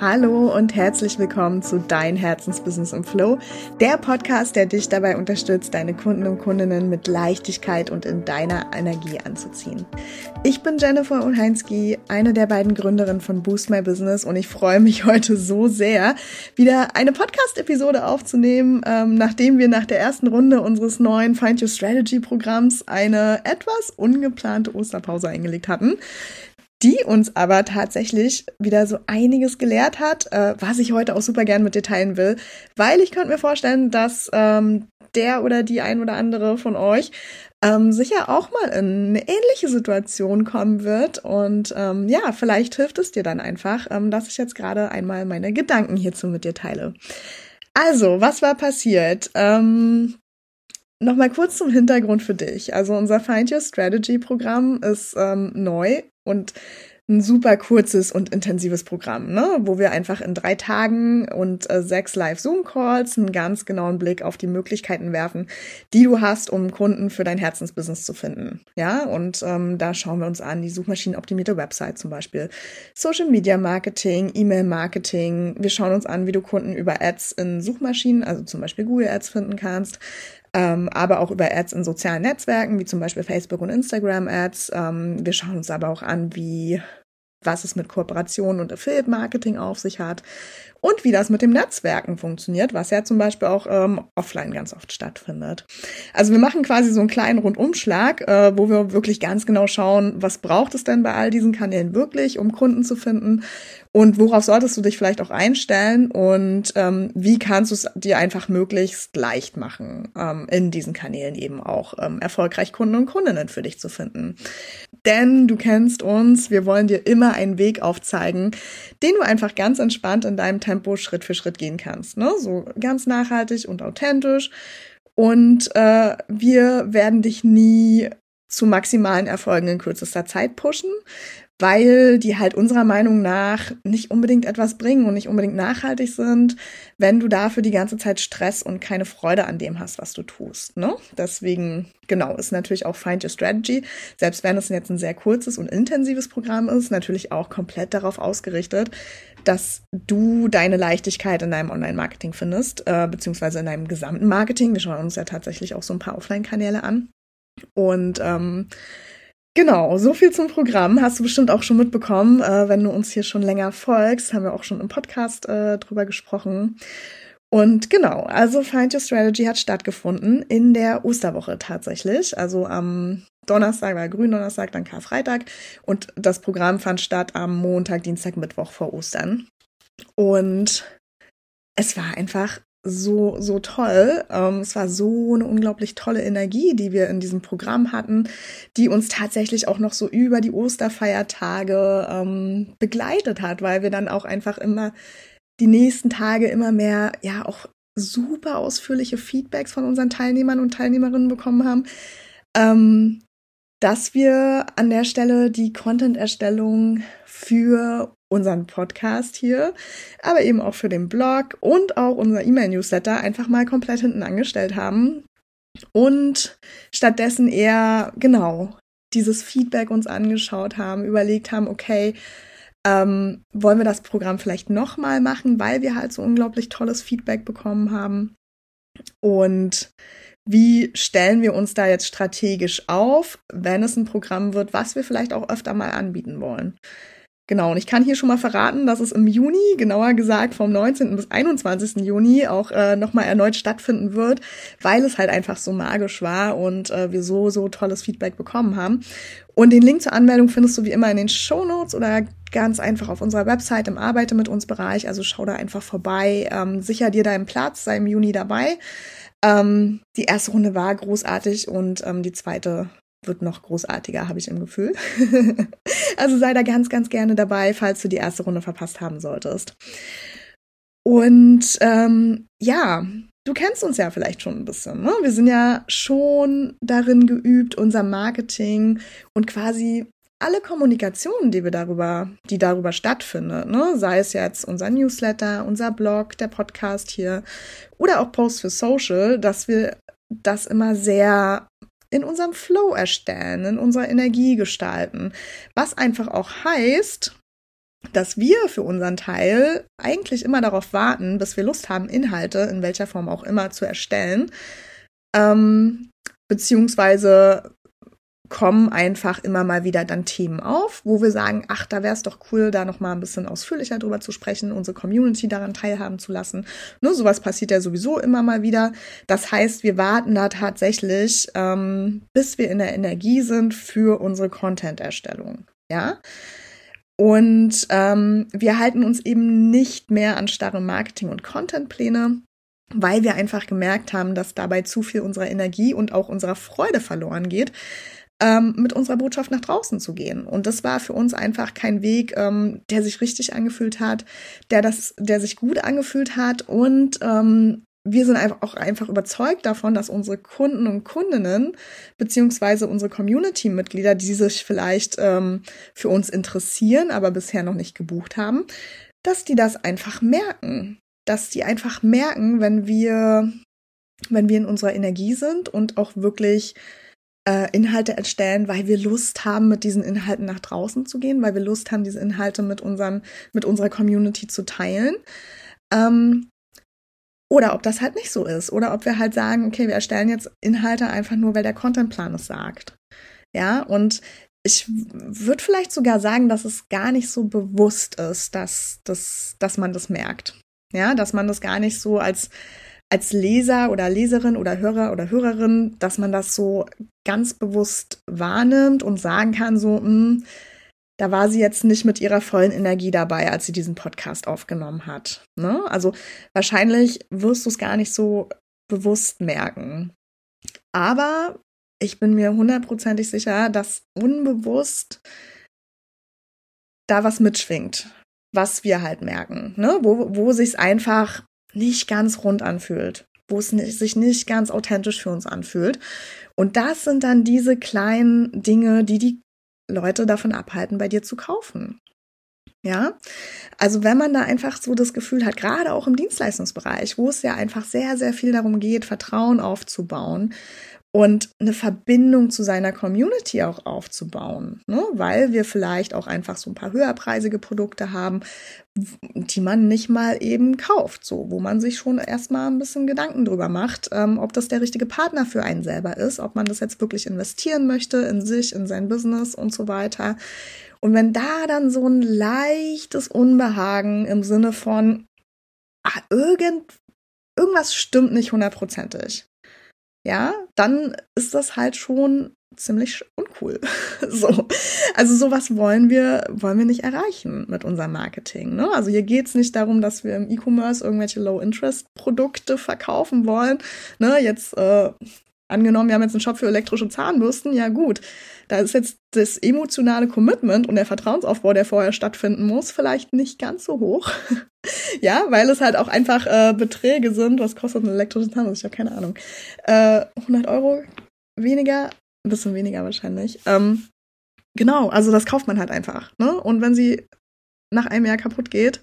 Hallo und herzlich willkommen zu Dein Herzensbusiness im Flow, der Podcast, der dich dabei unterstützt, deine Kunden und Kundinnen mit Leichtigkeit und in deiner Energie anzuziehen. Ich bin Jennifer Ulheinski, eine der beiden Gründerinnen von Boost My Business und ich freue mich heute so sehr, wieder eine Podcast-Episode aufzunehmen, ähm, nachdem wir nach der ersten Runde unseres neuen Find Your Strategy Programms eine etwas ungeplante Osterpause eingelegt hatten die uns aber tatsächlich wieder so einiges gelehrt hat, äh, was ich heute auch super gern mit dir teilen will, weil ich könnte mir vorstellen, dass ähm, der oder die ein oder andere von euch ähm, sicher auch mal in eine ähnliche Situation kommen wird. Und ähm, ja, vielleicht hilft es dir dann einfach, ähm, dass ich jetzt gerade einmal meine Gedanken hierzu mit dir teile. Also, was war passiert? Ähm, Nochmal kurz zum Hintergrund für dich. Also unser Find Your Strategy Programm ist ähm, neu und ein super kurzes und intensives Programm, ne? wo wir einfach in drei Tagen und äh, sechs Live-Zoom-Calls einen ganz genauen Blick auf die Möglichkeiten werfen, die du hast, um Kunden für dein Herzensbusiness zu finden. Ja, und ähm, da schauen wir uns an, die suchmaschinenoptimierte Website zum Beispiel, Social Media Marketing, E-Mail Marketing. Wir schauen uns an, wie du Kunden über Ads in Suchmaschinen, also zum Beispiel Google Ads finden kannst ähm, aber auch über Ads in sozialen Netzwerken, wie zum Beispiel Facebook und Instagram Ads. Ähm, wir schauen uns aber auch an, wie was es mit Kooperationen und Affiliate Marketing auf sich hat und wie das mit dem Netzwerken funktioniert, was ja zum Beispiel auch ähm, offline ganz oft stattfindet. Also wir machen quasi so einen kleinen Rundumschlag, äh, wo wir wirklich ganz genau schauen, was braucht es denn bei all diesen Kanälen wirklich, um Kunden zu finden und worauf solltest du dich vielleicht auch einstellen und ähm, wie kannst du es dir einfach möglichst leicht machen, ähm, in diesen Kanälen eben auch ähm, erfolgreich Kunden und Kundinnen für dich zu finden. Denn du kennst uns, wir wollen dir immer einen Weg aufzeigen, den du einfach ganz entspannt in deinem Tempo Schritt für Schritt gehen kannst. Ne? So ganz nachhaltig und authentisch. Und äh, wir werden dich nie zu maximalen Erfolgen in kürzester Zeit pushen weil die halt unserer Meinung nach nicht unbedingt etwas bringen und nicht unbedingt nachhaltig sind, wenn du dafür die ganze Zeit Stress und keine Freude an dem hast, was du tust. Ne? Deswegen, genau, ist natürlich auch Find Your Strategy, selbst wenn es jetzt ein sehr kurzes und intensives Programm ist, natürlich auch komplett darauf ausgerichtet, dass du deine Leichtigkeit in deinem Online-Marketing findest, äh, beziehungsweise in deinem gesamten Marketing. Wir schauen uns ja tatsächlich auch so ein paar Offline-Kanäle an. Und ähm, Genau, so viel zum Programm. Hast du bestimmt auch schon mitbekommen. Äh, wenn du uns hier schon länger folgst, haben wir auch schon im Podcast äh, drüber gesprochen. Und genau, also Find Your Strategy hat stattgefunden in der Osterwoche tatsächlich. Also am Donnerstag war Gründonnerstag, dann Karfreitag. Und das Programm fand statt am Montag, Dienstag, Mittwoch vor Ostern. Und es war einfach so, so toll. Ähm, es war so eine unglaublich tolle Energie, die wir in diesem Programm hatten, die uns tatsächlich auch noch so über die Osterfeiertage ähm, begleitet hat, weil wir dann auch einfach immer die nächsten Tage immer mehr, ja, auch super ausführliche Feedbacks von unseren Teilnehmern und Teilnehmerinnen bekommen haben. Ähm, dass wir an der Stelle die Content-Erstellung für unseren Podcast hier, aber eben auch für den Blog und auch unser E-Mail-Newsletter einfach mal komplett hinten angestellt haben und stattdessen eher genau dieses Feedback uns angeschaut haben, überlegt haben, okay, ähm, wollen wir das Programm vielleicht nochmal machen, weil wir halt so unglaublich tolles Feedback bekommen haben. Und wie stellen wir uns da jetzt strategisch auf, wenn es ein Programm wird, was wir vielleicht auch öfter mal anbieten wollen? Genau, und ich kann hier schon mal verraten, dass es im Juni, genauer gesagt vom 19. bis 21. Juni, auch äh, nochmal erneut stattfinden wird, weil es halt einfach so magisch war und äh, wir so, so tolles Feedback bekommen haben. Und den Link zur Anmeldung findest du wie immer in den Show Notes oder ganz einfach auf unserer Website im Arbeite mit uns Bereich. Also schau da einfach vorbei, ähm, sicher dir deinen Platz, sei im Juni dabei. Ähm, die erste Runde war großartig und ähm, die zweite wird noch großartiger, habe ich im Gefühl. also sei da ganz, ganz gerne dabei, falls du die erste Runde verpasst haben solltest. Und ähm, ja, du kennst uns ja vielleicht schon ein bisschen. Ne? Wir sind ja schon darin geübt, unser Marketing und quasi alle Kommunikationen, die wir darüber, die darüber stattfindet, ne? sei es jetzt unser Newsletter, unser Blog, der Podcast hier oder auch Posts für Social, dass wir das immer sehr in unserem Flow erstellen, in unserer Energie gestalten. Was einfach auch heißt, dass wir für unseren Teil eigentlich immer darauf warten, bis wir Lust haben, Inhalte in welcher Form auch immer zu erstellen. Ähm, beziehungsweise kommen einfach immer mal wieder dann Themen auf, wo wir sagen, ach, da wäre es doch cool, da noch mal ein bisschen ausführlicher drüber zu sprechen, unsere Community daran teilhaben zu lassen. Nur sowas passiert ja sowieso immer mal wieder. Das heißt, wir warten da tatsächlich, ähm, bis wir in der Energie sind für unsere Content-Erstellung. Ja. Und ähm, wir halten uns eben nicht mehr an starre Marketing- und Contentpläne, weil wir einfach gemerkt haben, dass dabei zu viel unserer Energie und auch unserer Freude verloren geht, ähm, mit unserer Botschaft nach draußen zu gehen. Und das war für uns einfach kein Weg, ähm, der sich richtig angefühlt hat, der das, der sich gut angefühlt hat und ähm, wir sind einfach auch einfach überzeugt davon, dass unsere Kunden und Kundinnen beziehungsweise unsere Community-Mitglieder, die sich vielleicht ähm, für uns interessieren, aber bisher noch nicht gebucht haben, dass die das einfach merken, dass die einfach merken, wenn wir wenn wir in unserer Energie sind und auch wirklich äh, Inhalte erstellen, weil wir Lust haben, mit diesen Inhalten nach draußen zu gehen, weil wir Lust haben, diese Inhalte mit unseren mit unserer Community zu teilen. Ähm, oder ob das halt nicht so ist. Oder ob wir halt sagen, okay, wir erstellen jetzt Inhalte einfach nur, weil der Contentplan es sagt. Ja, und ich würde vielleicht sogar sagen, dass es gar nicht so bewusst ist, dass, dass, dass man das merkt. Ja, dass man das gar nicht so als, als Leser oder Leserin oder Hörer oder Hörerin, dass man das so ganz bewusst wahrnimmt und sagen kann, so, mh, hm, da war sie jetzt nicht mit ihrer vollen Energie dabei, als sie diesen Podcast aufgenommen hat. Ne? Also wahrscheinlich wirst du es gar nicht so bewusst merken. Aber ich bin mir hundertprozentig sicher, dass unbewusst da was mitschwingt, was wir halt merken, ne? wo, wo sich es einfach nicht ganz rund anfühlt, wo es nicht, sich nicht ganz authentisch für uns anfühlt. Und das sind dann diese kleinen Dinge, die die Leute davon abhalten, bei dir zu kaufen. Ja, also wenn man da einfach so das Gefühl hat, gerade auch im Dienstleistungsbereich, wo es ja einfach sehr, sehr viel darum geht, Vertrauen aufzubauen und eine Verbindung zu seiner Community auch aufzubauen, ne? weil wir vielleicht auch einfach so ein paar höherpreisige Produkte haben, die man nicht mal eben kauft, so wo man sich schon erstmal ein bisschen Gedanken drüber macht, ähm, ob das der richtige Partner für einen selber ist, ob man das jetzt wirklich investieren möchte in sich, in sein Business und so weiter. Und wenn da dann so ein leichtes Unbehagen im Sinne von ah, irgend irgendwas stimmt nicht hundertprozentig ja, dann ist das halt schon ziemlich uncool. so. Also sowas wollen wir, wollen wir nicht erreichen mit unserem Marketing. Ne? Also hier geht's nicht darum, dass wir im E-Commerce irgendwelche Low-Interest-Produkte verkaufen wollen. Ne? Jetzt äh, angenommen, wir haben jetzt einen Shop für elektrische Zahnbürsten, ja gut, da ist jetzt das emotionale Commitment und der Vertrauensaufbau, der vorher stattfinden muss, vielleicht nicht ganz so hoch. Ja, weil es halt auch einfach äh, Beträge sind. Was kostet eine elektrische Zahnbürste? Ich habe keine Ahnung. Äh, 100 Euro weniger, ein bisschen weniger wahrscheinlich. Ähm, genau, also das kauft man halt einfach. Ne? Und wenn sie nach einem Jahr kaputt geht,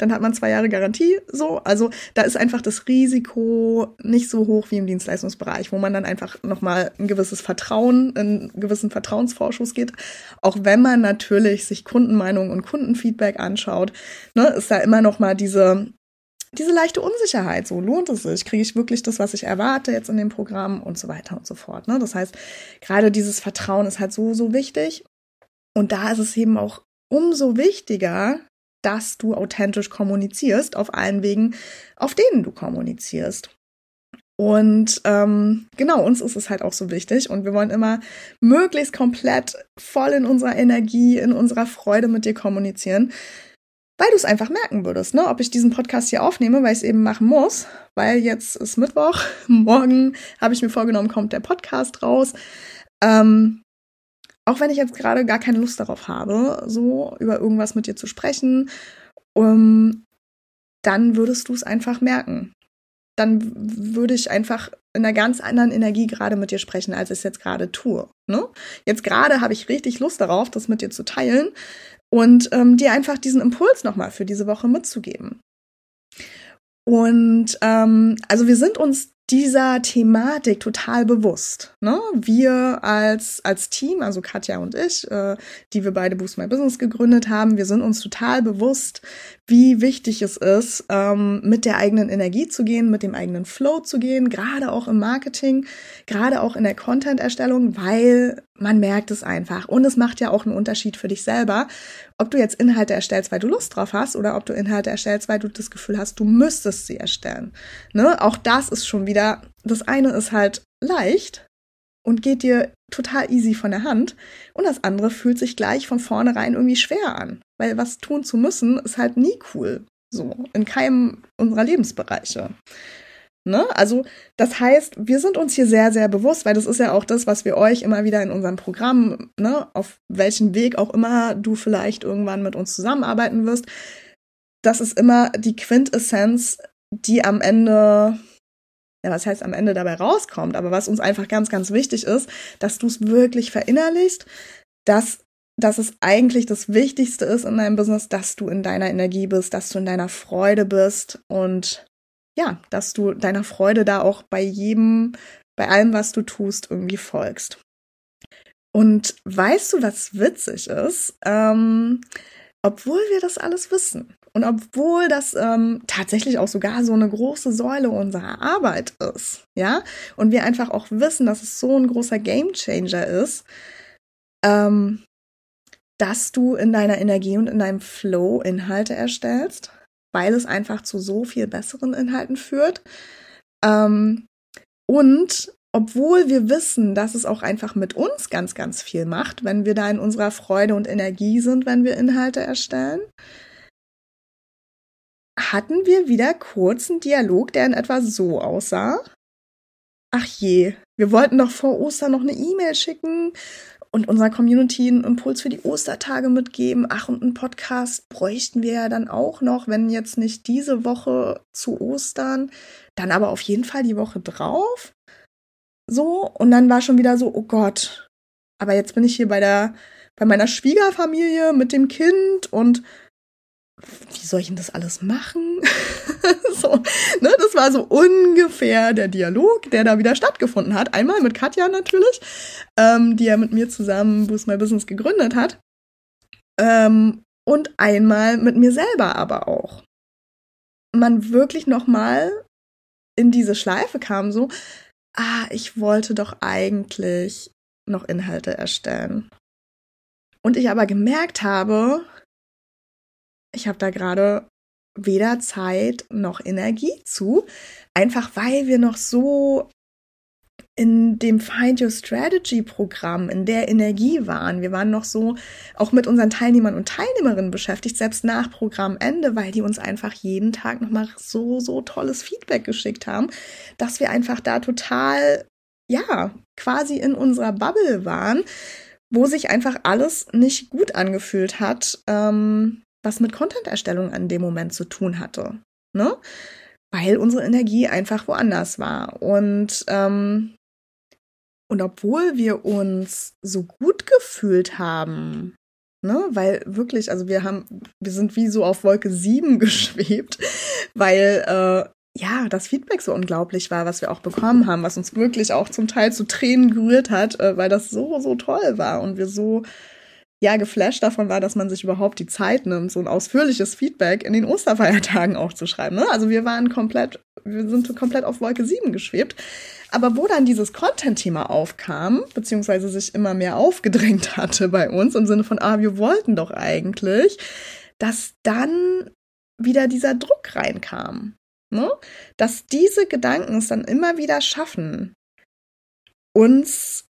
dann hat man zwei Jahre Garantie, so. Also da ist einfach das Risiko nicht so hoch wie im Dienstleistungsbereich, wo man dann einfach nochmal ein gewisses Vertrauen, einen gewissen Vertrauensvorschuss geht. Auch wenn man natürlich sich Kundenmeinung und Kundenfeedback anschaut, ne, ist da immer nochmal diese, diese leichte Unsicherheit. So lohnt es sich? Kriege ich wirklich das, was ich erwarte jetzt in dem Programm und so weiter und so fort. Ne? Das heißt, gerade dieses Vertrauen ist halt so, so wichtig. Und da ist es eben auch umso wichtiger, dass du authentisch kommunizierst auf allen Wegen, auf denen du kommunizierst. Und ähm, genau, uns ist es halt auch so wichtig und wir wollen immer möglichst komplett voll in unserer Energie, in unserer Freude mit dir kommunizieren, weil du es einfach merken würdest, ne? ob ich diesen Podcast hier aufnehme, weil ich es eben machen muss, weil jetzt ist Mittwoch, morgen habe ich mir vorgenommen, kommt der Podcast raus. Ähm, auch wenn ich jetzt gerade gar keine Lust darauf habe, so über irgendwas mit dir zu sprechen, um, dann würdest du es einfach merken. Dann würde ich einfach in einer ganz anderen Energie gerade mit dir sprechen, als ich es jetzt gerade tue. Ne? Jetzt gerade habe ich richtig Lust darauf, das mit dir zu teilen und ähm, dir einfach diesen Impuls nochmal für diese Woche mitzugeben. Und ähm, also wir sind uns dieser Thematik total bewusst. Ne? Wir als, als Team, also Katja und ich, äh, die wir beide Boost My Business gegründet haben, wir sind uns total bewusst, wie wichtig es ist, ähm, mit der eigenen Energie zu gehen, mit dem eigenen Flow zu gehen, gerade auch im Marketing, gerade auch in der Content-Erstellung, weil man merkt es einfach. Und es macht ja auch einen Unterschied für dich selber, ob du jetzt Inhalte erstellst, weil du Lust drauf hast, oder ob du Inhalte erstellst, weil du das Gefühl hast, du müsstest sie erstellen. Ne? Auch das ist schon wieder, das eine ist halt leicht und geht dir total easy von der Hand. Und das andere fühlt sich gleich von vornherein irgendwie schwer an. Weil was tun zu müssen, ist halt nie cool. So, in keinem unserer Lebensbereiche. Ne? Also, das heißt, wir sind uns hier sehr, sehr bewusst, weil das ist ja auch das, was wir euch immer wieder in unserem Programm, ne, auf welchen Weg auch immer du vielleicht irgendwann mit uns zusammenarbeiten wirst, das ist immer die Quintessenz, die am Ende, ja, was heißt am Ende dabei rauskommt, aber was uns einfach ganz, ganz wichtig ist, dass du es wirklich verinnerlichst, dass dass es eigentlich das Wichtigste ist in deinem Business, dass du in deiner Energie bist, dass du in deiner Freude bist und ja, dass du deiner Freude da auch bei jedem, bei allem, was du tust, irgendwie folgst. Und weißt du, was witzig ist? Ähm, obwohl wir das alles wissen und obwohl das ähm, tatsächlich auch sogar so eine große Säule unserer Arbeit ist, ja, und wir einfach auch wissen, dass es so ein großer Gamechanger ist, ähm, dass du in deiner Energie und in deinem Flow Inhalte erstellst, weil es einfach zu so viel besseren Inhalten führt. Ähm, und obwohl wir wissen, dass es auch einfach mit uns ganz, ganz viel macht, wenn wir da in unserer Freude und Energie sind, wenn wir Inhalte erstellen, hatten wir wieder kurz einen Dialog, der in etwa so aussah. Ach je, wir wollten doch vor Ostern noch eine E-Mail schicken und unserer Community einen Impuls für die Ostertage mitgeben. Ach, und einen Podcast bräuchten wir ja dann auch noch, wenn jetzt nicht diese Woche zu Ostern, dann aber auf jeden Fall die Woche drauf. So, und dann war schon wieder so, oh Gott, aber jetzt bin ich hier bei der, bei meiner Schwiegerfamilie mit dem Kind und wie soll ich denn das alles machen? so, ne, das war so ungefähr der Dialog, der da wieder stattgefunden hat. Einmal mit Katja natürlich, ähm, die ja mit mir zusammen Boost My Business gegründet hat. Ähm, und einmal mit mir selber aber auch. Man wirklich nochmal in diese Schleife kam so, ah, ich wollte doch eigentlich noch Inhalte erstellen. Und ich aber gemerkt habe, ich habe da gerade weder Zeit noch Energie zu, einfach weil wir noch so in dem Find Your Strategy Programm, in der Energie waren. Wir waren noch so auch mit unseren Teilnehmern und Teilnehmerinnen beschäftigt, selbst nach Programmende, weil die uns einfach jeden Tag nochmal so, so tolles Feedback geschickt haben, dass wir einfach da total, ja, quasi in unserer Bubble waren, wo sich einfach alles nicht gut angefühlt hat, ähm, was mit Content-Erstellung an dem Moment zu tun hatte. Ne? Weil unsere Energie einfach woanders war. Und, ähm, und obwohl wir uns so gut gefühlt haben, ne, weil wirklich, also wir haben, wir sind wie so auf Wolke 7 geschwebt, weil äh, ja, das Feedback so unglaublich war, was wir auch bekommen haben, was uns wirklich auch zum Teil zu Tränen gerührt hat, äh, weil das so, so toll war und wir so ja geflasht davon war, dass man sich überhaupt die Zeit nimmt, so ein ausführliches Feedback in den Osterfeiertagen auch zu schreiben. Ne? Also wir waren komplett, wir sind komplett auf Wolke 7 geschwebt. Aber wo dann dieses Content-Thema aufkam, beziehungsweise sich immer mehr aufgedrängt hatte bei uns im Sinne von, ah, wir wollten doch eigentlich, dass dann wieder dieser Druck reinkam. Ne? Dass diese Gedanken es dann immer wieder schaffen, uns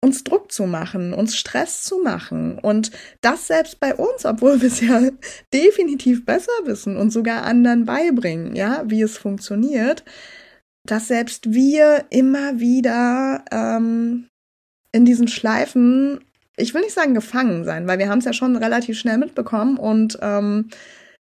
uns Druck zu machen, uns Stress zu machen. Und das selbst bei uns, obwohl wir es ja definitiv besser wissen und sogar anderen beibringen, ja, wie es funktioniert, dass selbst wir immer wieder ähm, in diesen Schleifen, ich will nicht sagen gefangen sein, weil wir haben es ja schon relativ schnell mitbekommen und ähm,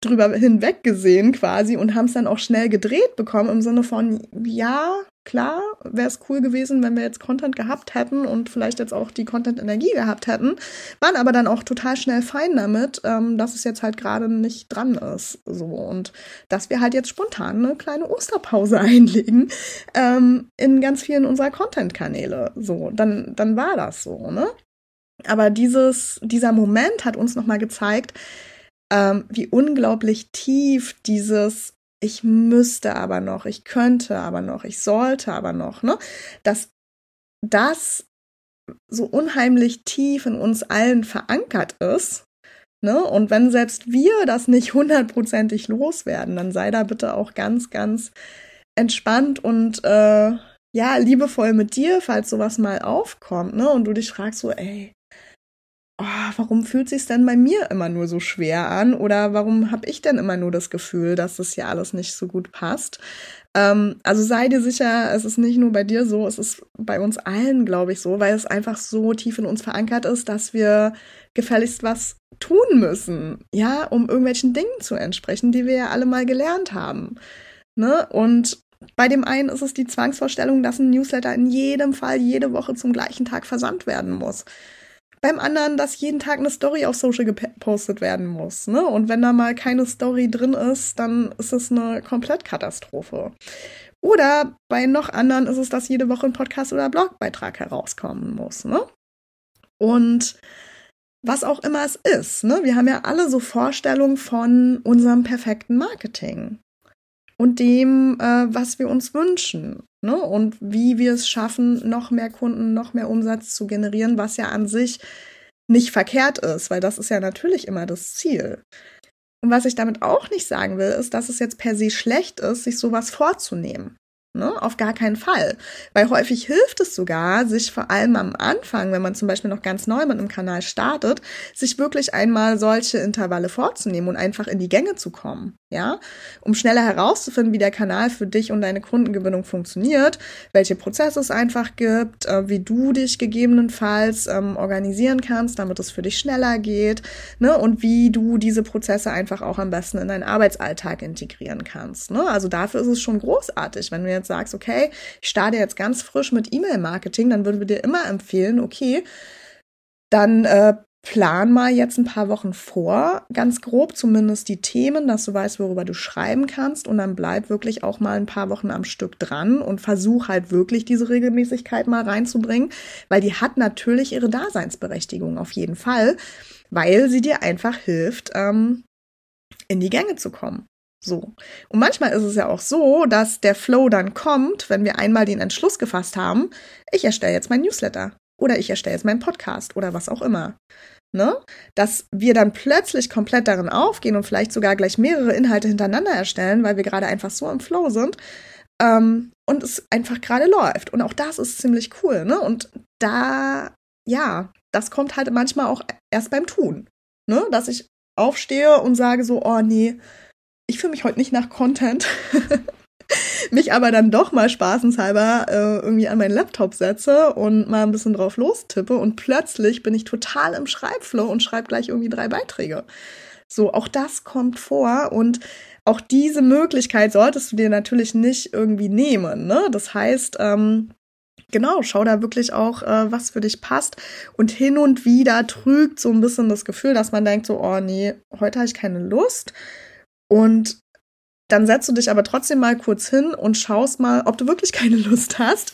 drüber hinweg gesehen quasi und haben es dann auch schnell gedreht bekommen im Sinne von, ja, Klar, wäre es cool gewesen, wenn wir jetzt Content gehabt hätten und vielleicht jetzt auch die Content-Energie gehabt hätten, waren aber dann auch total schnell fein damit, ähm, dass es jetzt halt gerade nicht dran ist. So und dass wir halt jetzt spontan eine kleine Osterpause einlegen ähm, in ganz vielen unserer Content-Kanäle. So, dann, dann war das so, ne? Aber dieses, dieser Moment hat uns nochmal gezeigt, ähm, wie unglaublich tief dieses ich müsste aber noch, ich könnte aber noch, ich sollte aber noch, ne? Dass das so unheimlich tief in uns allen verankert ist, ne? Und wenn selbst wir das nicht hundertprozentig loswerden, dann sei da bitte auch ganz, ganz entspannt und äh, ja, liebevoll mit dir, falls sowas mal aufkommt, ne? Und du dich fragst so, ey, oh, warum fühlt sich denn bei mir immer nur so schwer an? Oder warum habe ich denn immer nur das Gefühl, dass das hier alles nicht so gut passt? Ähm, also sei dir sicher, es ist nicht nur bei dir so, es ist bei uns allen, glaube ich, so, weil es einfach so tief in uns verankert ist, dass wir gefälligst was tun müssen, ja, um irgendwelchen Dingen zu entsprechen, die wir ja alle mal gelernt haben. Ne? Und bei dem einen ist es die Zwangsvorstellung, dass ein Newsletter in jedem Fall jede Woche zum gleichen Tag versandt werden muss beim anderen, dass jeden Tag eine Story auf Social gepostet werden muss. Ne? Und wenn da mal keine Story drin ist, dann ist es eine Komplettkatastrophe. Oder bei noch anderen ist es, dass jede Woche ein Podcast oder Blogbeitrag herauskommen muss. Ne? Und was auch immer es ist, ne? wir haben ja alle so Vorstellungen von unserem perfekten Marketing und dem, äh, was wir uns wünschen. Ne? Und wie wir es schaffen, noch mehr Kunden, noch mehr Umsatz zu generieren, was ja an sich nicht verkehrt ist, weil das ist ja natürlich immer das Ziel. Und was ich damit auch nicht sagen will, ist, dass es jetzt per se schlecht ist, sich sowas vorzunehmen. Ne? Auf gar keinen Fall. Weil häufig hilft es sogar, sich vor allem am Anfang, wenn man zum Beispiel noch ganz neu mit einem Kanal startet, sich wirklich einmal solche Intervalle vorzunehmen und einfach in die Gänge zu kommen. Ja, um schneller herauszufinden, wie der Kanal für dich und deine Kundengewinnung funktioniert, welche Prozesse es einfach gibt, äh, wie du dich gegebenenfalls ähm, organisieren kannst, damit es für dich schneller geht, ne? Und wie du diese Prozesse einfach auch am besten in deinen Arbeitsalltag integrieren kannst. Ne? Also dafür ist es schon großartig, wenn du jetzt sagst, okay, ich starte jetzt ganz frisch mit E-Mail-Marketing, dann würden wir dir immer empfehlen, okay, dann äh, plan mal jetzt ein paar Wochen vor, ganz grob zumindest die Themen, dass du weißt, worüber du schreiben kannst und dann bleib wirklich auch mal ein paar Wochen am Stück dran und versuch halt wirklich diese Regelmäßigkeit mal reinzubringen, weil die hat natürlich ihre Daseinsberechtigung auf jeden Fall, weil sie dir einfach hilft, ähm, in die Gänge zu kommen. So. Und manchmal ist es ja auch so, dass der Flow dann kommt, wenn wir einmal den Entschluss gefasst haben, ich erstelle jetzt mein Newsletter oder ich erstelle jetzt meinen Podcast oder was auch immer. Ne? Dass wir dann plötzlich komplett darin aufgehen und vielleicht sogar gleich mehrere Inhalte hintereinander erstellen, weil wir gerade einfach so im Flow sind ähm, und es einfach gerade läuft. Und auch das ist ziemlich cool. Ne? Und da, ja, das kommt halt manchmal auch erst beim Tun. Ne? Dass ich aufstehe und sage so, oh nee, ich fühle mich heute nicht nach Content. mich aber dann doch mal spaßenshalber äh, irgendwie an meinen Laptop setze und mal ein bisschen drauf lostippe und plötzlich bin ich total im Schreibflow und schreibe gleich irgendwie drei Beiträge. So, auch das kommt vor und auch diese Möglichkeit solltest du dir natürlich nicht irgendwie nehmen. Ne? Das heißt, ähm, genau, schau da wirklich auch, äh, was für dich passt. Und hin und wieder trügt so ein bisschen das Gefühl, dass man denkt so, oh nee, heute habe ich keine Lust. Und dann setzt du dich aber trotzdem mal kurz hin und schaust mal, ob du wirklich keine Lust hast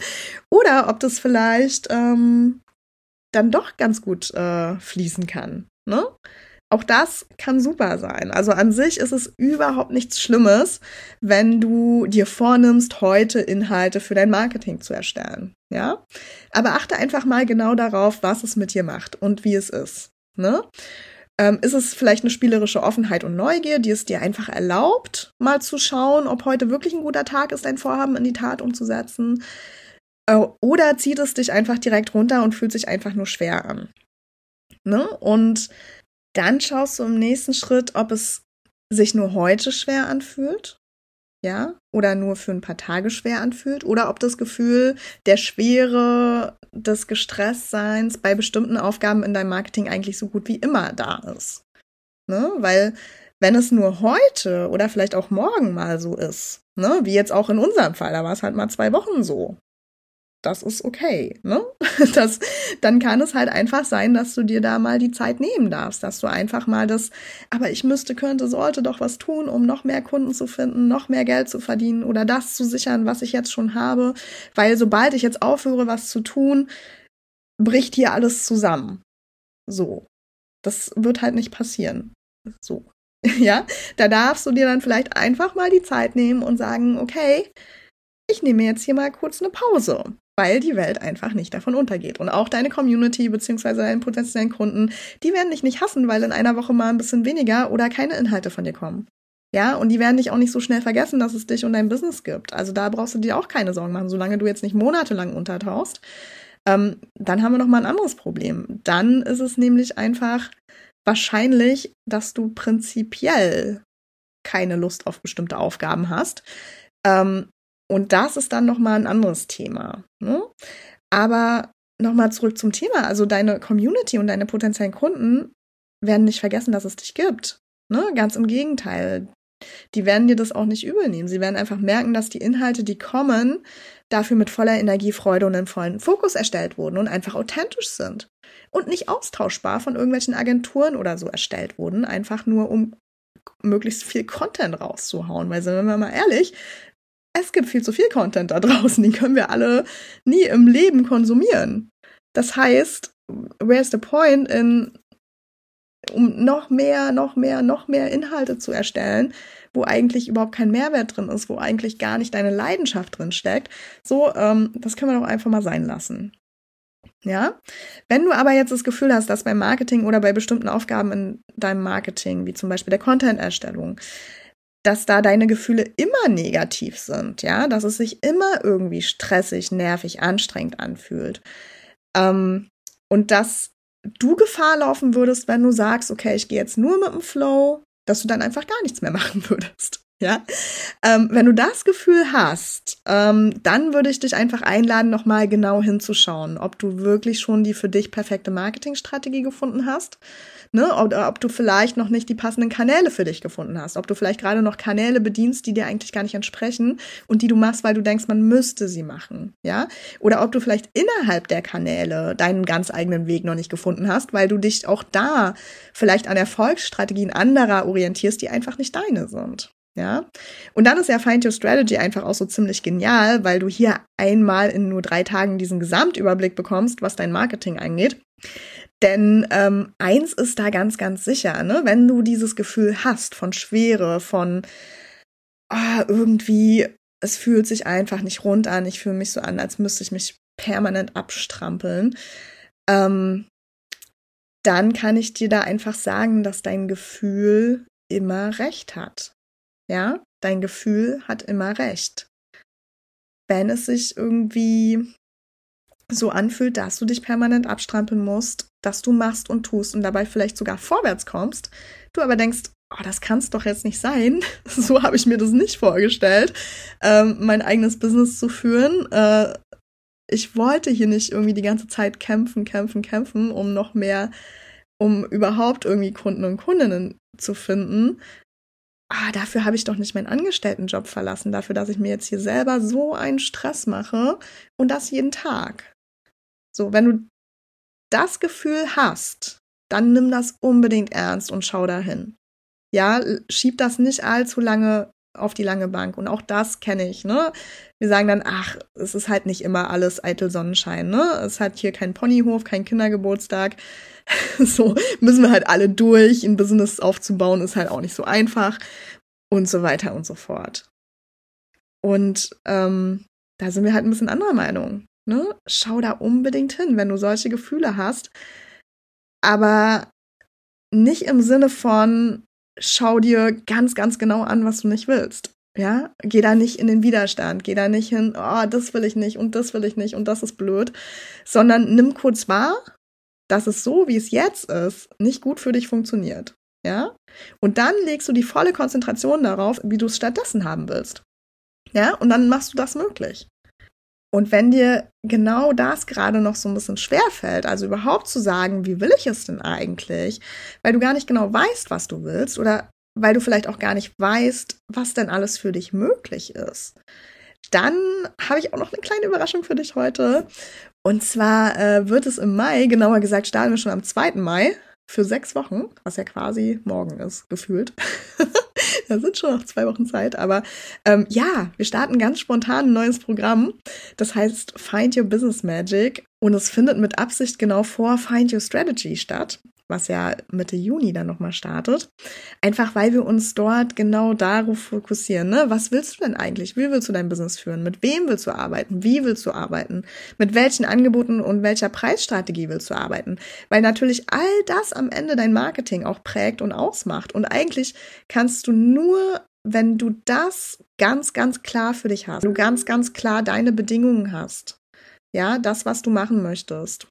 oder ob das vielleicht ähm, dann doch ganz gut äh, fließen kann. Ne? Auch das kann super sein. Also an sich ist es überhaupt nichts Schlimmes, wenn du dir vornimmst, heute Inhalte für dein Marketing zu erstellen. Ja? Aber achte einfach mal genau darauf, was es mit dir macht und wie es ist. Ne? Ähm, ist es vielleicht eine spielerische Offenheit und Neugier, die es dir einfach erlaubt, mal zu schauen, ob heute wirklich ein guter Tag ist, dein Vorhaben in die Tat umzusetzen? Äh, oder zieht es dich einfach direkt runter und fühlt sich einfach nur schwer an? Ne? Und dann schaust du im nächsten Schritt, ob es sich nur heute schwer anfühlt ja, oder nur für ein paar Tage schwer anfühlt, oder ob das Gefühl der Schwere des Gestresstseins bei bestimmten Aufgaben in deinem Marketing eigentlich so gut wie immer da ist. Ne? Weil Wenn es nur heute oder vielleicht auch morgen mal so ist, ne, wie jetzt auch in unserem Fall, da war es halt mal zwei Wochen so, das ist okay, ne? Das, dann kann es halt einfach sein, dass du dir da mal die Zeit nehmen darfst, dass du einfach mal das, aber ich müsste, könnte, sollte doch was tun, um noch mehr Kunden zu finden, noch mehr Geld zu verdienen oder das zu sichern, was ich jetzt schon habe, weil sobald ich jetzt aufhöre, was zu tun, bricht hier alles zusammen. So. Das wird halt nicht passieren. So. Ja, da darfst du dir dann vielleicht einfach mal die Zeit nehmen und sagen, okay, ich nehme jetzt hier mal kurz eine Pause weil die Welt einfach nicht davon untergeht. Und auch deine Community beziehungsweise deine potenziellen Kunden, die werden dich nicht hassen, weil in einer Woche mal ein bisschen weniger oder keine Inhalte von dir kommen. Ja, und die werden dich auch nicht so schnell vergessen, dass es dich und dein Business gibt. Also da brauchst du dir auch keine Sorgen machen, solange du jetzt nicht monatelang untertauchst. Ähm, dann haben wir noch mal ein anderes Problem. Dann ist es nämlich einfach wahrscheinlich, dass du prinzipiell keine Lust auf bestimmte Aufgaben hast. Ähm, und das ist dann nochmal ein anderes Thema. Ne? Aber nochmal zurück zum Thema. Also deine Community und deine potenziellen Kunden werden nicht vergessen, dass es dich gibt. Ne? Ganz im Gegenteil. Die werden dir das auch nicht übel nehmen. Sie werden einfach merken, dass die Inhalte, die kommen, dafür mit voller Energie, Freude und einem vollen Fokus erstellt wurden und einfach authentisch sind. Und nicht austauschbar von irgendwelchen Agenturen oder so erstellt wurden, einfach nur um möglichst viel Content rauszuhauen. Weil, sind wir mal ehrlich, es gibt viel zu viel Content da draußen, den können wir alle nie im Leben konsumieren. Das heißt, where's the point in, um noch mehr, noch mehr, noch mehr Inhalte zu erstellen, wo eigentlich überhaupt kein Mehrwert drin ist, wo eigentlich gar nicht deine Leidenschaft drin steckt. So, ähm, das können wir doch einfach mal sein lassen. Ja, wenn du aber jetzt das Gefühl hast, dass beim Marketing oder bei bestimmten Aufgaben in deinem Marketing, wie zum Beispiel der Content-Erstellung, dass da deine Gefühle immer negativ sind, ja, dass es sich immer irgendwie stressig, nervig, anstrengend anfühlt. Ähm, und dass du Gefahr laufen würdest, wenn du sagst, okay, ich gehe jetzt nur mit dem Flow, dass du dann einfach gar nichts mehr machen würdest. Ja, ähm, wenn du das Gefühl hast, ähm, dann würde ich dich einfach einladen, nochmal genau hinzuschauen, ob du wirklich schon die für dich perfekte Marketingstrategie gefunden hast ne? Oder ob du vielleicht noch nicht die passenden Kanäle für dich gefunden hast, ob du vielleicht gerade noch Kanäle bedienst, die dir eigentlich gar nicht entsprechen und die du machst, weil du denkst, man müsste sie machen, ja? Oder ob du vielleicht innerhalb der Kanäle deinen ganz eigenen Weg noch nicht gefunden hast, weil du dich auch da vielleicht an Erfolgsstrategien anderer orientierst, die einfach nicht deine sind. Ja. Und dann ist ja Find Your Strategy einfach auch so ziemlich genial, weil du hier einmal in nur drei Tagen diesen Gesamtüberblick bekommst, was dein Marketing angeht. Denn ähm, eins ist da ganz, ganz sicher, ne? wenn du dieses Gefühl hast von Schwere, von oh, irgendwie, es fühlt sich einfach nicht rund an, ich fühle mich so an, als müsste ich mich permanent abstrampeln, ähm, dann kann ich dir da einfach sagen, dass dein Gefühl immer recht hat. Ja, dein Gefühl hat immer recht. Wenn es sich irgendwie so anfühlt, dass du dich permanent abstrampeln musst, dass du machst und tust und dabei vielleicht sogar vorwärts kommst, du aber denkst, oh, das kann es doch jetzt nicht sein. so habe ich mir das nicht vorgestellt, ähm, mein eigenes Business zu führen. Äh, ich wollte hier nicht irgendwie die ganze Zeit kämpfen, kämpfen, kämpfen, um noch mehr, um überhaupt irgendwie Kunden und Kundinnen zu finden. Ah, dafür habe ich doch nicht meinen Angestelltenjob verlassen, dafür, dass ich mir jetzt hier selber so einen Stress mache und das jeden Tag. So, wenn du das Gefühl hast, dann nimm das unbedingt ernst und schau dahin. Ja, schieb das nicht allzu lange auf die lange Bank. Und auch das kenne ich, ne? Wir sagen dann, ach, es ist halt nicht immer alles eitel Sonnenschein, ne? Es hat hier kein Ponyhof, kein Kindergeburtstag. so müssen wir halt alle durch. Ein Business aufzubauen ist halt auch nicht so einfach. Und so weiter und so fort. Und ähm, da sind wir halt ein bisschen anderer Meinung. Ne? Schau da unbedingt hin, wenn du solche Gefühle hast. Aber nicht im Sinne von, schau dir ganz, ganz genau an, was du nicht willst. Ja, geh da nicht in den Widerstand, geh da nicht hin, oh, das will ich nicht und das will ich nicht und das ist blöd, sondern nimm kurz wahr, dass es so, wie es jetzt ist, nicht gut für dich funktioniert. Ja, und dann legst du die volle Konzentration darauf, wie du es stattdessen haben willst. Ja, und dann machst du das möglich. Und wenn dir genau das gerade noch so ein bisschen schwer fällt, also überhaupt zu sagen, wie will ich es denn eigentlich, weil du gar nicht genau weißt, was du willst oder weil du vielleicht auch gar nicht weißt, was denn alles für dich möglich ist, dann habe ich auch noch eine kleine Überraschung für dich heute. Und zwar äh, wird es im Mai, genauer gesagt starten wir schon am 2. Mai für sechs Wochen, was ja quasi morgen ist, gefühlt. da sind schon noch zwei Wochen Zeit, aber ähm, ja, wir starten ganz spontan ein neues Programm. Das heißt Find Your Business Magic und es findet mit Absicht genau vor Find Your Strategy statt was ja Mitte Juni dann nochmal startet. Einfach weil wir uns dort genau darauf fokussieren. Ne? Was willst du denn eigentlich? Wie willst du dein Business führen? Mit wem willst du arbeiten? Wie willst du arbeiten? Mit welchen Angeboten und welcher Preisstrategie willst du arbeiten? Weil natürlich all das am Ende dein Marketing auch prägt und ausmacht. Und eigentlich kannst du nur wenn du das ganz, ganz klar für dich hast, du ganz, ganz klar deine Bedingungen hast, ja, das, was du machen möchtest,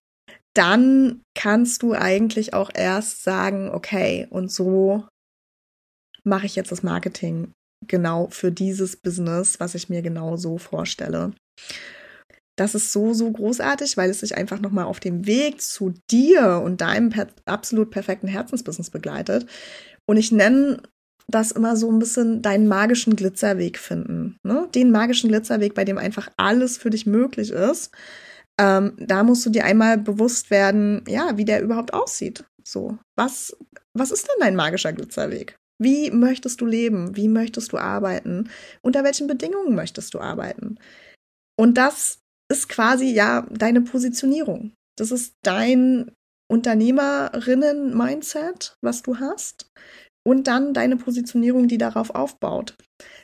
dann kannst du eigentlich auch erst sagen, okay, und so mache ich jetzt das Marketing genau für dieses Business, was ich mir genau so vorstelle. Das ist so, so großartig, weil es sich einfach nochmal auf dem Weg zu dir und deinem per absolut perfekten Herzensbusiness begleitet. Und ich nenne das immer so ein bisschen deinen magischen Glitzerweg finden. Ne? Den magischen Glitzerweg, bei dem einfach alles für dich möglich ist ähm, da musst du dir einmal bewusst werden, ja, wie der überhaupt aussieht. So, was, was ist denn dein magischer Glitzerweg? Wie möchtest du leben? Wie möchtest du arbeiten? Unter welchen Bedingungen möchtest du arbeiten? Und das ist quasi ja deine Positionierung. Das ist dein Unternehmerinnen-Mindset, was du hast. Und dann deine Positionierung, die darauf aufbaut.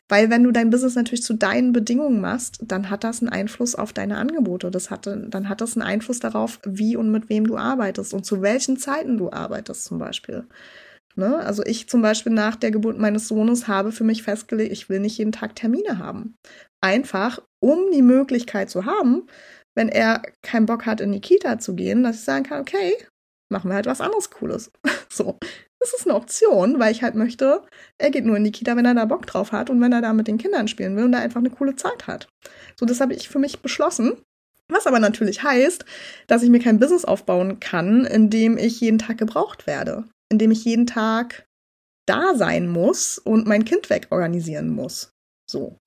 Weil wenn du dein Business natürlich zu deinen Bedingungen machst, dann hat das einen Einfluss auf deine Angebote. Das hat, dann hat das einen Einfluss darauf, wie und mit wem du arbeitest und zu welchen Zeiten du arbeitest zum Beispiel. Ne? Also ich zum Beispiel nach der Geburt meines Sohnes habe für mich festgelegt, ich will nicht jeden Tag Termine haben. Einfach, um die Möglichkeit zu haben, wenn er keinen Bock hat, in die Kita zu gehen, dass ich sagen kann, okay, machen wir halt was anderes Cooles. so. Das ist eine Option, weil ich halt möchte, er geht nur in die Kita, wenn er da Bock drauf hat und wenn er da mit den Kindern spielen will und da einfach eine coole Zeit hat. So, das habe ich für mich beschlossen. Was aber natürlich heißt, dass ich mir kein Business aufbauen kann, in dem ich jeden Tag gebraucht werde, in dem ich jeden Tag da sein muss und mein Kind wegorganisieren muss. So.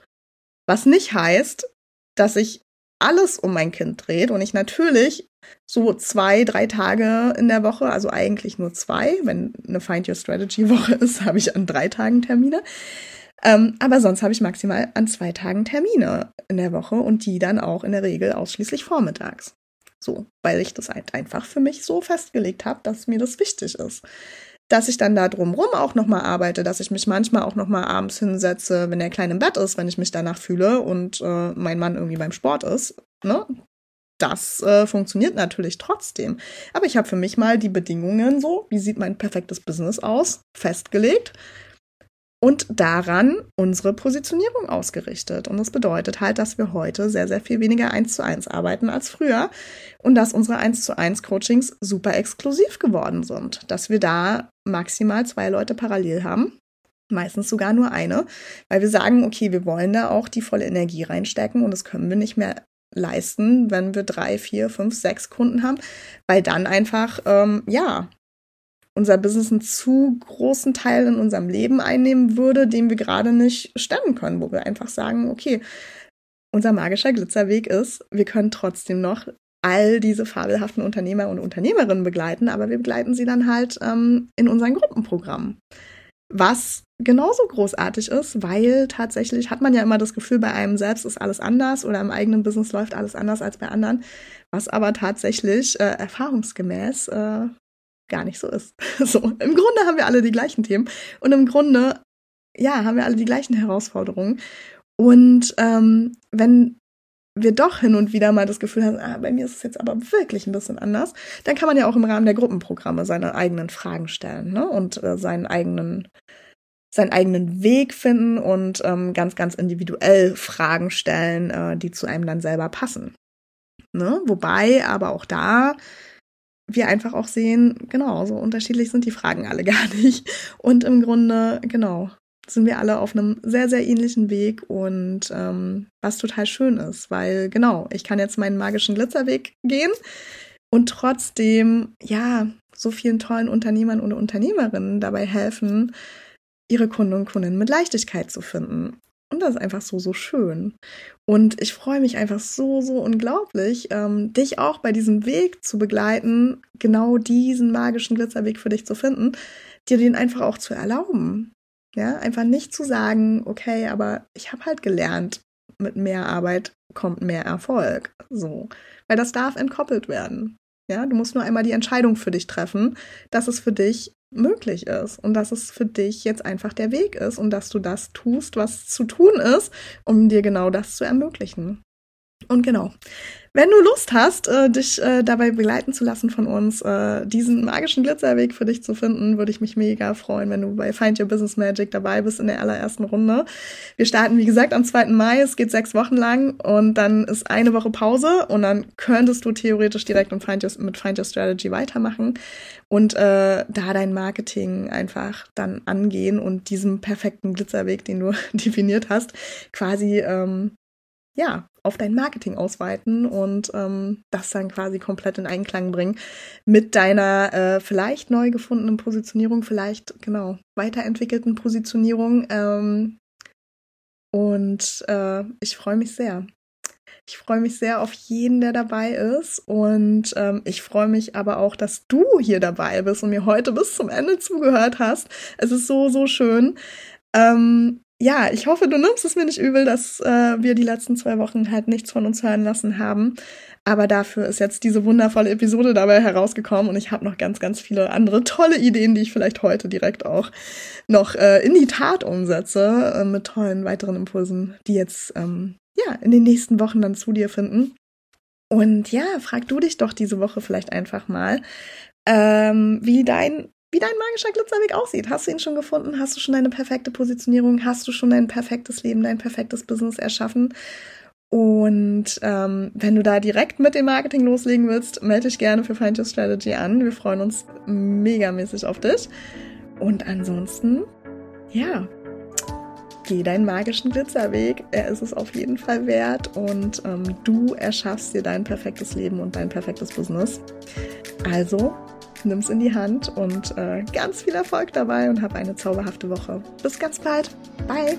Was nicht heißt, dass ich alles um mein Kind dreht und ich natürlich so zwei, drei Tage in der Woche, also eigentlich nur zwei, wenn eine Find Your Strategy Woche ist, habe ich an drei Tagen Termine. Ähm, aber sonst habe ich maximal an zwei Tagen Termine in der Woche und die dann auch in der Regel ausschließlich vormittags. So, weil ich das halt einfach für mich so festgelegt habe, dass mir das wichtig ist. Dass ich dann da drumrum auch nochmal arbeite, dass ich mich manchmal auch nochmal abends hinsetze, wenn der klein im Bett ist, wenn ich mich danach fühle und äh, mein Mann irgendwie beim Sport ist. Ne? das äh, funktioniert natürlich trotzdem. Aber ich habe für mich mal die Bedingungen so, wie sieht mein perfektes Business aus, festgelegt und daran unsere Positionierung ausgerichtet. Und das bedeutet halt, dass wir heute sehr, sehr viel weniger eins zu eins arbeiten als früher und dass unsere eins zu eins Coachings super exklusiv geworden sind, dass wir da maximal zwei Leute parallel haben. Meistens sogar nur eine, weil wir sagen, okay, wir wollen da auch die volle Energie reinstecken und das können wir nicht mehr leisten, wenn wir drei, vier, fünf, sechs Kunden haben, weil dann einfach, ähm, ja, unser Business einen zu großen Teil in unserem Leben einnehmen würde, den wir gerade nicht stemmen können, wo wir einfach sagen, okay, unser magischer Glitzerweg ist, wir können trotzdem noch all diese fabelhaften Unternehmer und Unternehmerinnen begleiten, aber wir begleiten sie dann halt ähm, in unseren Gruppenprogrammen was genauso großartig ist, weil tatsächlich hat man ja immer das Gefühl, bei einem selbst ist alles anders oder im eigenen Business läuft alles anders als bei anderen, was aber tatsächlich äh, erfahrungsgemäß äh, gar nicht so ist. so, im Grunde haben wir alle die gleichen Themen und im Grunde, ja, haben wir alle die gleichen Herausforderungen. Und ähm, wenn wir doch hin und wieder mal das Gefühl haben, ah, bei mir ist es jetzt aber wirklich ein bisschen anders, dann kann man ja auch im Rahmen der Gruppenprogramme seine eigenen Fragen stellen ne? und äh, seinen eigenen seinen eigenen Weg finden und ähm, ganz, ganz individuell Fragen stellen, äh, die zu einem dann selber passen. Ne? Wobei aber auch da wir einfach auch sehen, genau, so unterschiedlich sind die Fragen alle gar nicht. Und im Grunde, genau, sind wir alle auf einem sehr, sehr ähnlichen Weg und ähm, was total schön ist, weil genau, ich kann jetzt meinen magischen Glitzerweg gehen und trotzdem, ja, so vielen tollen Unternehmern und Unternehmerinnen dabei helfen, ihre Kunden und Kundinnen mit Leichtigkeit zu finden. Und das ist einfach so, so schön. Und ich freue mich einfach so, so unglaublich, ähm, dich auch bei diesem Weg zu begleiten, genau diesen magischen Glitzerweg für dich zu finden, dir den einfach auch zu erlauben. Ja, einfach nicht zu sagen, okay, aber ich habe halt gelernt, mit mehr Arbeit kommt mehr Erfolg. So. Weil das darf entkoppelt werden. Ja, du musst nur einmal die Entscheidung für dich treffen, dass es für dich möglich ist und dass es für dich jetzt einfach der Weg ist und dass du das tust, was zu tun ist, um dir genau das zu ermöglichen. Und genau, wenn du Lust hast, äh, dich äh, dabei begleiten zu lassen von uns, äh, diesen magischen Glitzerweg für dich zu finden, würde ich mich mega freuen, wenn du bei Find Your Business Magic dabei bist in der allerersten Runde. Wir starten, wie gesagt, am 2. Mai. Es geht sechs Wochen lang und dann ist eine Woche Pause und dann könntest du theoretisch direkt mit Find Your, mit Find Your Strategy weitermachen und äh, da dein Marketing einfach dann angehen und diesem perfekten Glitzerweg, den du definiert hast, quasi ähm, ja, auf dein Marketing ausweiten und ähm, das dann quasi komplett in Einklang bringen mit deiner äh, vielleicht neu gefundenen Positionierung, vielleicht genau weiterentwickelten Positionierung. Ähm, und äh, ich freue mich sehr. Ich freue mich sehr auf jeden, der dabei ist. Und ähm, ich freue mich aber auch, dass du hier dabei bist und mir heute bis zum Ende zugehört hast. Es ist so, so schön. Ähm, ja, ich hoffe, du nimmst es mir nicht übel, dass äh, wir die letzten zwei Wochen halt nichts von uns hören lassen haben. Aber dafür ist jetzt diese wundervolle Episode dabei herausgekommen und ich habe noch ganz, ganz viele andere tolle Ideen, die ich vielleicht heute direkt auch noch äh, in die Tat umsetze, äh, mit tollen weiteren Impulsen, die jetzt ähm, ja in den nächsten Wochen dann zu dir finden. Und ja, frag du dich doch diese Woche vielleicht einfach mal, ähm, wie dein wie dein magischer Glitzerweg aussieht. Hast du ihn schon gefunden? Hast du schon deine perfekte Positionierung? Hast du schon dein perfektes Leben, dein perfektes Business erschaffen? Und ähm, wenn du da direkt mit dem Marketing loslegen willst, melde dich gerne für Find Your Strategy an. Wir freuen uns megamäßig auf dich. Und ansonsten, ja, geh deinen magischen Glitzerweg. Er ist es auf jeden Fall wert und ähm, du erschaffst dir dein perfektes Leben und dein perfektes Business. Also nimm's in die Hand und äh, ganz viel Erfolg dabei und hab eine zauberhafte Woche. Bis ganz bald. Bye.